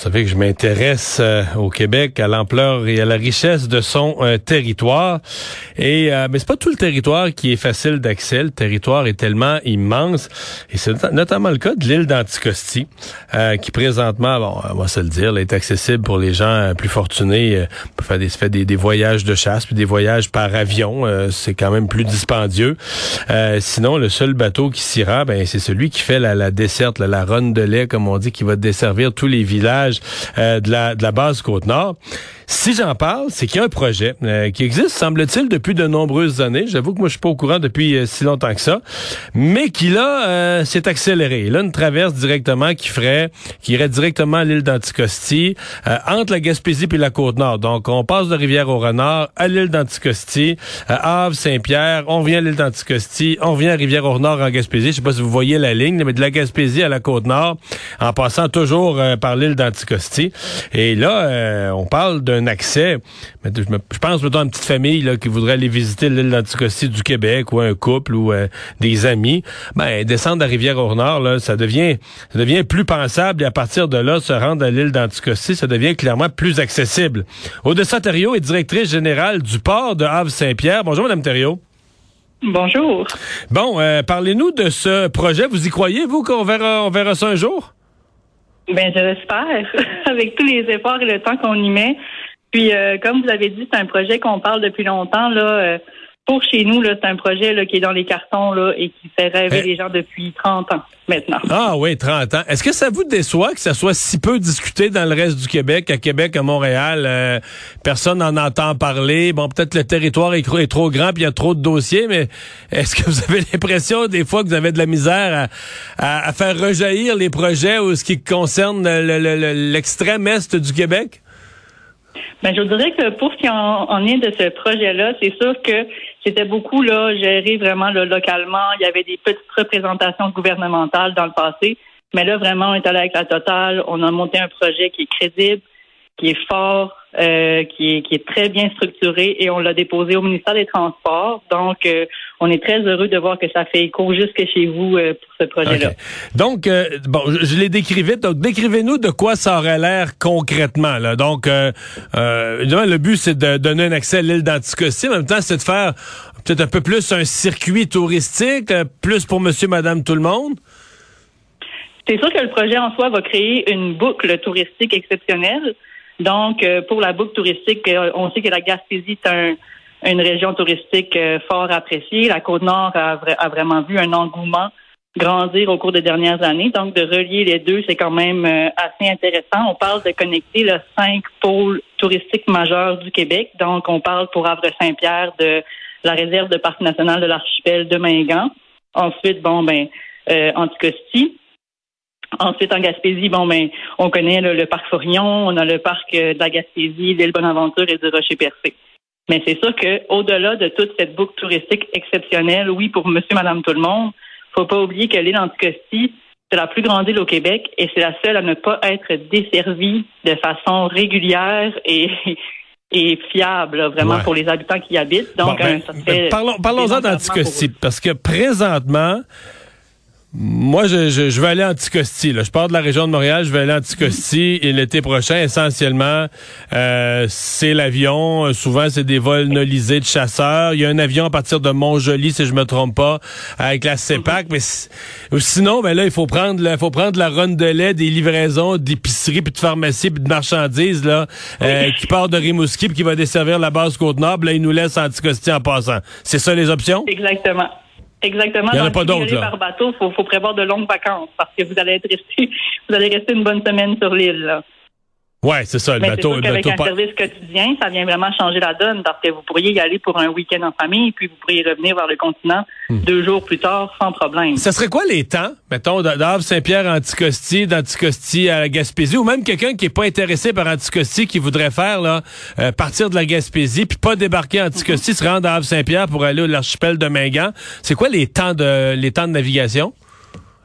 Vous savez que je m'intéresse euh, au Québec, à l'ampleur et à la richesse de son euh, territoire. Et euh, mais c'est pas tout le territoire qui est facile d'accès. Le territoire est tellement immense. Et c'est notamment le cas de l'île d'Anticosti, euh, qui présentement, bon, on va se le dire, est accessible pour les gens plus fortunés. pour faire des, fait des, des, voyages de chasse, puis des voyages par avion. c'est quand même plus dispendieux. sinon, le seul bateau qui s'y rend, ben, c'est celui qui fait la, la desserte, la, la ronde de lait, comme on dit, qui va desservir tous les villages euh, de, la, de la base Côte-Nord. Si j'en parle, c'est qu'il y a un projet euh, qui existe, semble-t-il, depuis de nombreuses années. J'avoue que moi, je suis pas au courant depuis euh, si longtemps que ça, mais qui là euh, s'est accéléré. Là, une traverse directement qui ferait, qui irait directement à l'île d'Anticosti, entre la Gaspésie puis la Côte-Nord. Donc, on passe de Rivière-au-Renard à l'île d'Anticosti, à Havre, Saint-Pierre, on vient à l'île d'Anticosti, on vient à Rivière-au-Nord en Gaspésie. Je sais pas si vous voyez la ligne, mais de la Gaspésie à la Côte-Nord, en passant toujours par l'île d'Anticosti. Et là, on parle d'un accès. Mais je, pense plutôt à une petite famille là, qui voudrait aller visiter l'île d'Anticosti du Québec ou un couple ou euh, des amis. Ben, descendre à Rivière-au-Nord, ça devient, ça devient plus pensable et à partir de là, se rendre à l'île d'Anticosti, ça devient clairement plus accessible. Odessa Thériault est directrice générale du port de Havre-Saint-Pierre. Bonjour, Madame Thériault. Bonjour. Bon, euh, parlez-nous de ce projet. Vous y croyez, vous, qu'on verra, on verra ça un jour? Ben, je l'espère. Avec tous les efforts et le temps qu'on y met, puis, euh, comme vous avez dit, c'est un projet qu'on parle depuis longtemps. Là, euh, pour chez nous, là, c'est un projet là, qui est dans les cartons là, et qui fait rêver eh. les gens depuis 30 ans maintenant. Ah oui, 30 ans. Est-ce que ça vous déçoit que ça soit si peu discuté dans le reste du Québec, à Québec, à Montréal? Euh, personne n'en entend parler? Bon, peut-être le territoire est, est trop grand puis il y a trop de dossiers, mais est-ce que vous avez l'impression des fois que vous avez de la misère à, à, faire rejaillir les projets ou ce qui concerne l'extrême est du Québec? Ben, je dirais que pour ce qui en, est de ce projet-là, c'est sûr que c'était beaucoup là géré vraiment localement. Il y avait des petites représentations gouvernementales dans le passé, mais là vraiment on est allé avec la totale. On a monté un projet qui est crédible, qui est fort, euh, qui, est, qui est très bien structuré et on l'a déposé au ministère des Transports. Donc, euh, on est très heureux de voir que ça fait écho jusque chez vous euh, pour ce projet-là. Donc, bon, je, l'ai décrit vite. Donc, décrivez-nous de quoi ça aurait l'air concrètement. Là. Donc, le but, c'est de donner un accès à l'île d'Anticosti. En même temps, c'est de faire peut-être un peu plus un circuit touristique, plus pour monsieur, madame, tout le monde. C'est sûr que le projet en soi va créer une boucle touristique exceptionnelle. Donc, euh, pour la boucle touristique, euh, on sait que la Gaspésie est une région touristique euh, fort appréciée. La Côte-Nord a, vraiment vu un engouement grandir au cours des dernières années. Donc, de relier les deux, c'est quand même assez intéressant. On parle de connecter les cinq pôles touristiques majeurs du Québec. Donc, on parle pour Havre-Saint-Pierre de la réserve de parc national de l'archipel de Mingan. Ensuite, bon, ben, Anticosti, Ensuite, en Gaspésie, bon, ben, on connaît le parc Forillon, on a le parc euh, de la Gaspésie, l'île Bonaventure et du Rocher-Percé. Mais c'est sûr qu'au-delà de toute cette boucle touristique exceptionnelle, oui, pour monsieur, madame, tout le monde, faut pas oublier que l'île Anticosti, c'est la plus grande île au Québec et c'est la seule à ne pas être desservie de façon régulière et, et fiable, vraiment, pour les habitants qui y habitent. Donc, ben, ben, parlons, parlons-en d'Anticosti, parce que présentement, moi, je, je, je, vais aller à Anticosti. Là. Je pars de la région de Montréal, je vais aller à Anticosti et l'été prochain, essentiellement, euh, c'est l'avion. Euh, souvent, c'est des vols nolisés de chasseurs. Il y a un avion à partir de Montjoli, si je me trompe pas, avec la CEPAC. Mais sinon, ben là, il faut prendre, il faut prendre la ronde de lait, des livraisons d'épicerie, puis de pharmacie, puis de marchandises là, euh, qui part de Rimouski, puis qui va desservir la base Côte-Nord. Là, il nous laisse Anticosti en passant. C'est ça les options? Exactement. Exactement. Il n'y en a pas d'autres, par bateau, faut, faut prévoir de longues vacances parce que vous allez être resté, vous allez rester une bonne semaine sur l'île. Ouais, c'est ça, le Mais bateau. sûr le bateau un service quotidien, ça vient vraiment changer la donne parce que vous pourriez y aller pour un week-end en famille, puis vous pourriez revenir vers le continent Hmm. deux jours plus tard sans problème. Ça serait quoi les temps, mettons, de- d'Havre Saint-Pierre à Anticosti, d'Anticosti à la Gaspésie, ou même quelqu'un qui est pas intéressé par Anticosti, qui voudrait faire là, euh, partir de la Gaspésie, puis pas débarquer à Anticosti, se rendre à Havre Saint-Pierre pour aller à l'archipel de Mingan? C'est quoi les temps de les temps de navigation?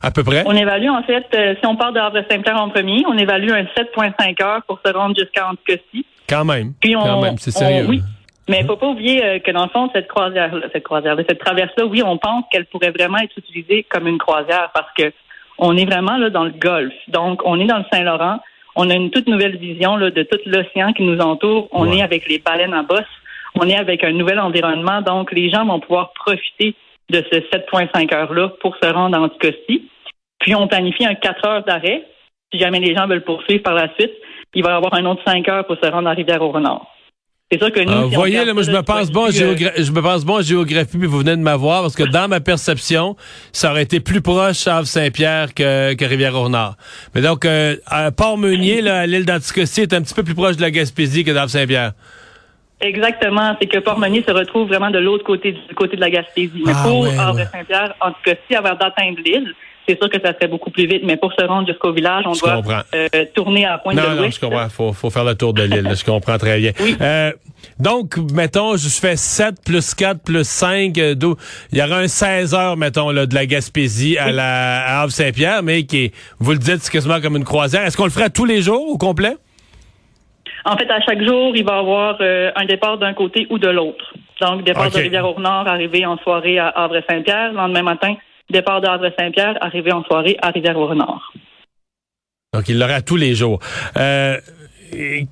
À peu près? On évalue en fait, euh, si on part de Havre-Saint-Pierre en premier, on évalue un 7,5 heures pour se rendre jusqu'à Anticosti. Quand même. Puis on, Quand même, c'est on- sérieux. oui. Mais il faut pas oublier euh, que dans le fond, cette croisière, cette croisière, cette traverse-là, oui, on pense qu'elle pourrait vraiment être utilisée comme une croisière parce que on est vraiment là dans le Golfe. Donc, on est dans le Saint-Laurent. On a une toute nouvelle vision là, de tout l'océan qui nous entoure. On Ouais. est avec les baleines à bosse. On est avec un nouvel environnement. Donc, les gens vont pouvoir profiter de ce 7,5 heures-là pour se rendre à Anticosti. Puis, on planifie un 4 heures d'arrêt. Si jamais les gens veulent poursuivre par la suite, il va y avoir un autre 5 heures pour se rendre à Rivière-au-Renard. C'est sûr que nous, si on voyez, là, moi, je ça me pense bon euh, géogra- je me pense bon en géographie, puis vous venez de m'avoir, parce que dans ma perception, ça aurait été plus proche Havre Saint-Pierre que, que Rivière-au-Nord. Mais donc, euh, Port-Meunier, là, l'île d'Anticosti, est un petit peu plus proche de la Gaspésie que d'Havre Saint-Pierre. Exactement, c'est que Port-Meunier se retrouve vraiment de l'autre côté du côté de la Gaspésie. Mais Ah, pour ouais, Havre-Saint-Pierre, si avant d'atteindre l'île, c'est sûr que ça serait beaucoup plus vite. Mais pour se rendre jusqu'au village, on Je doit euh, tourner à Pointe Non, de non, l'Ouest. je comprends. Faut, faut faire le tour de l'île. Je comprends très bien. Oui. Euh, donc, mettons, je fais 7 plus 4 plus 5. euh, d'où- Il y aura un 16 heures, mettons, là, de la Gaspésie à la à Havre-Saint-Pierre, mais qui est, vous le dites, c'est quasiment comme une croisière. Est-ce qu'on le ferait tous les jours au complet? En fait, à chaque jour, il va y avoir euh, un départ d'un côté ou de l'autre. Donc, départ de Rivière-au-Nord, arrivé en soirée à Havre-Saint-Pierre. Lendemain matin, départ de Havre-Saint-Pierre, arrivé en soirée à Rivière-au-Nord. Donc, il l'aura tous les jours. Euh,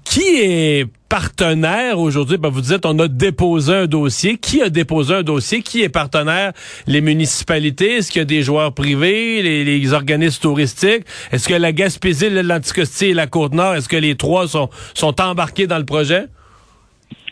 qui est partenaire aujourd'hui? Ben, vous dites, on a déposé un dossier. Qui a déposé un dossier? Qui est partenaire? Les municipalités? Est-ce qu'il y a des joueurs privés? Les, les organismes touristiques? Est-ce que la Gaspésie, l'Anticosti et la Côte-Nord, est-ce que les trois sont, sont embarqués dans le projet?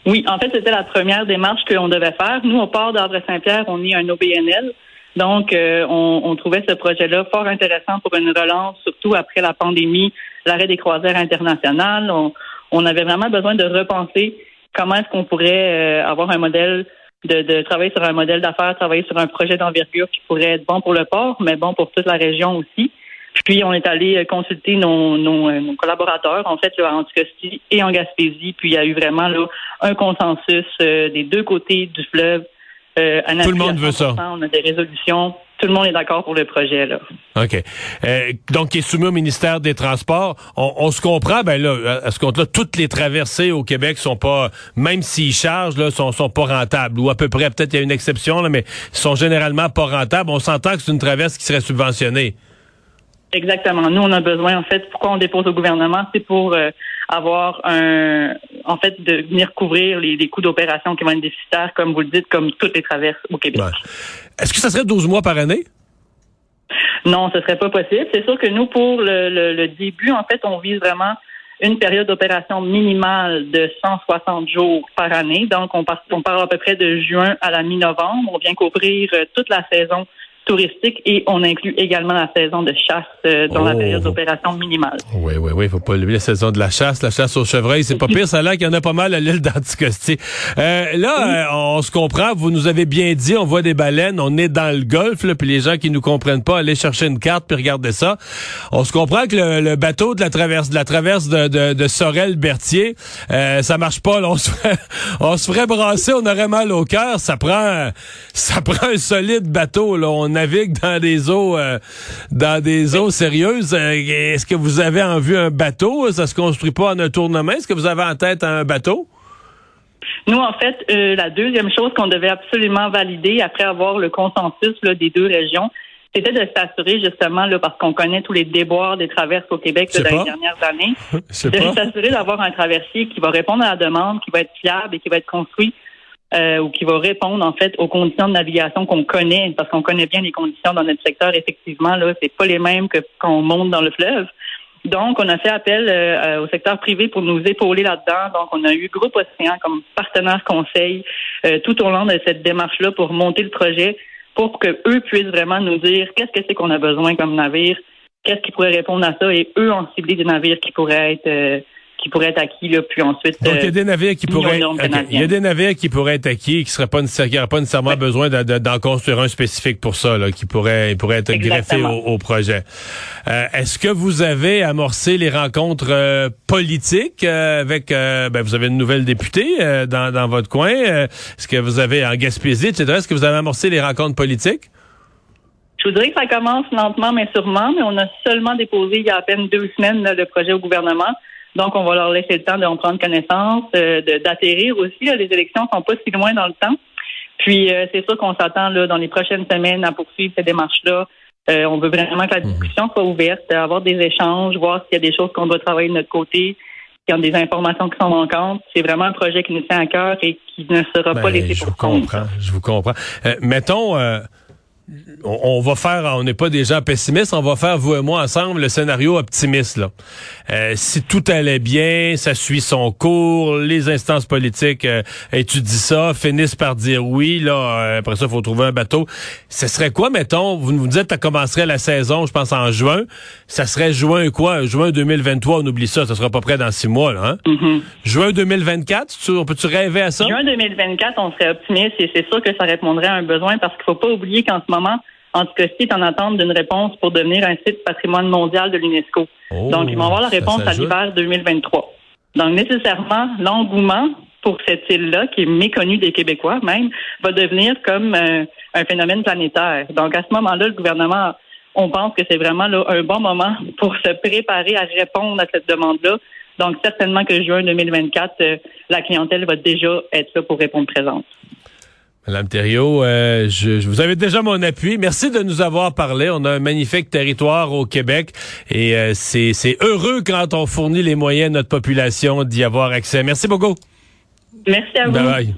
Oui, en fait, c'était la première démarche qu'on devait faire. Nous, au port d'Havre-Saint-Pierre, on est un OBNL. Donc, euh, on, on trouvait ce projet-là fort intéressant pour une relance, surtout après la pandémie, l'arrêt des croisières internationales. On, on avait vraiment besoin de repenser comment est-ce qu'on pourrait euh, avoir un modèle, de, de travailler sur un modèle d'affaires, travailler sur un projet d'envergure qui pourrait être bon pour le port, mais bon pour toute la région aussi. Puis on est allé euh, consulter nos, nos, euh, nos collaborateurs, en fait, là, en Anticosti et en Gaspésie. Puis il y a eu vraiment là, un consensus euh, des deux côtés du fleuve. Euh, un Tout le monde veut ça. 100%. On a des résolutions. Tout le monde est d'accord pour le projet. là. OK. Euh, donc, qui est soumis au ministère des Transports. On, on se comprend, ben là, à ce compte-là, toutes les traversées au Québec sont pas, même s'ils chargent, là, sont, sont pas rentables. Ou à peu près, peut-être il y a une exception, là, mais sont généralement pas rentables. On s'entend que c'est une traverse qui serait subventionnée. Exactement. Nous, on a besoin, en fait, pourquoi on dépose au gouvernement, c'est pour euh, avoir un, en fait, de venir couvrir les, les coûts d'opération qui vont être déficitaires, comme vous le dites, comme toutes les traverses au Québec. Ouais. Est-ce que ça serait 12 mois par année? Non, ce serait pas possible. C'est sûr que nous, pour le, le- le début, en fait, on vise vraiment une période d'opération minimale de 160 jours par année. Donc, on, part, on parle à peu près de juin à la mi-novembre. On vient couvrir euh, toute la saison touristique et on inclut également la saison de chasse euh, dans la Oh. période d'opération minimale. Oui, oui, oui, faut pas oublier la saison de la chasse, la chasse aux chevreuils, c'est pas pire, ça a l'air qu'il y en a pas mal à l'île d'Anticosti. Euh, là, euh, on se comprend, vous nous avez bien dit, on voit des baleines, on est dans le golfe, là, puis les gens qui nous comprennent pas, allez chercher une carte puis regardez ça. On se comprend que le, le bateau de la traverse, de la traverse de, de, de Sorel-Berthier, euh, ça marche pas, là, on se ferait, on se ferait brasser, on aurait mal au cœur, ça prend, ça prend un solide bateau, là, on navigue dans des eaux, euh, dans des eaux sérieuses. Euh, Est-ce que vous avez en vue un bateau? Ça se construit pas en un tournement? Est-ce que vous avez en tête un bateau? Nous, en fait, euh, la deuxième chose qu'on devait absolument valider après avoir le consensus là, des deux régions, c'était de s'assurer justement, là, parce qu'on connaît tous les déboires des traverses au Québec là, dans les dernières années, de s'assurer d'avoir un traversier qui va répondre à la demande, qui va être fiable et qui va être construit euh, ou qui va répondre en fait aux conditions de navigation qu'on connaît, parce qu'on connaît bien les conditions dans notre secteur. Effectivement, là, c'est pas les mêmes que quand on monte dans le fleuve. Donc, on a fait appel euh, au secteur privé pour nous épauler là-dedans. Donc, on a eu Groupe Océan comme partenaire conseil euh, tout au long de cette démarche-là pour monter le projet. pour que eux puissent vraiment nous dire qu'est-ce que c'est qu'on a besoin comme navire, qu'est-ce qui pourrait répondre à ça, et eux ont ciblé des navires qui pourraient être euh, qui pourraient être acquis là, puis ensuite. Donc il y a des navires qui pourraient, il y a des navires qui pourraient être acquis et qui seraient pas nécessairement, pas nécessairement besoin d'en construire un spécifique pour ça, là, qui pourrait, pourrait être greffé au, projet. Euh, Est-ce que vous avez amorcé les rencontres euh, politiques euh, avec, ben, vous avez une nouvelle députée dans, dans votre coin. Est-ce que vous avez en Gaspésie, etc. Est-ce que vous avez amorcé les rencontres politiques? Je vous dirais que ça commence lentement mais sûrement, mais on a seulement déposé il y a à peine deux semaines le projet au gouvernement. Donc, on va leur laisser le temps d'en prendre connaissance, euh, d'atterrir aussi. les élections sont pas si loin dans le temps. Puis, euh, c'est sûr qu'on s'attend là dans les prochaines semaines à poursuivre ces démarches-là. Euh, on veut vraiment que la mhm. discussion soit ouverte, avoir des échanges, voir s'il y a des choses qu'on doit travailler de notre côté, s'il y a des informations qui sont manquantes. C'est vraiment un projet qui nous tient à cœur et qui ne sera pas ben, laissé pour compte. Je vous comprends, je vous comprends. mettons on, va faire, on n'est pas des gens pessimistes, on va faire, vous et moi, ensemble, le scénario optimiste. Là. Euh, si tout allait bien, ça suit son cours, les instances politiques euh, étudient ça, finissent par dire oui, là, euh, après ça, il faut trouver un bateau. Ce serait quoi, mettons, vous nous dites, ça commencerait la saison, je pense, en juin. Ça serait juin quoi? Juin 2023, on oublie ça, ça sera pas près dans six mois, là. Hein? Mm-hmm. Juin 2024, tu, peux-tu rêver à ça? Juin 2024, on serait optimiste et c'est sûr que ça répondrait à un besoin parce qu'il faut pas oublier qu'en ce moment, en tout cas, est en attente d'une réponse pour devenir un site patrimoine mondial de l'UNESCO. Oh, Donc, ils vont avoir la réponse à l'hiver 2023. Donc, nécessairement, l'engouement pour cette île-là, qui est méconnue des Québécois même, va devenir comme euh, un phénomène planétaire. Donc, à ce moment-là, le gouvernement, on pense que c'est vraiment là, un bon moment pour se préparer à répondre à cette demande-là. Donc, certainement que juin 2024, euh, la clientèle va déjà être là pour répondre présente. Madame Thériault, euh, je, vous avez déjà mon appui. Merci de nous avoir parlé. On a un magnifique territoire au Québec et euh, c'est heureux quand on fournit les moyens à notre population d'y avoir accès. Merci beaucoup. Merci à vous. Bye bye.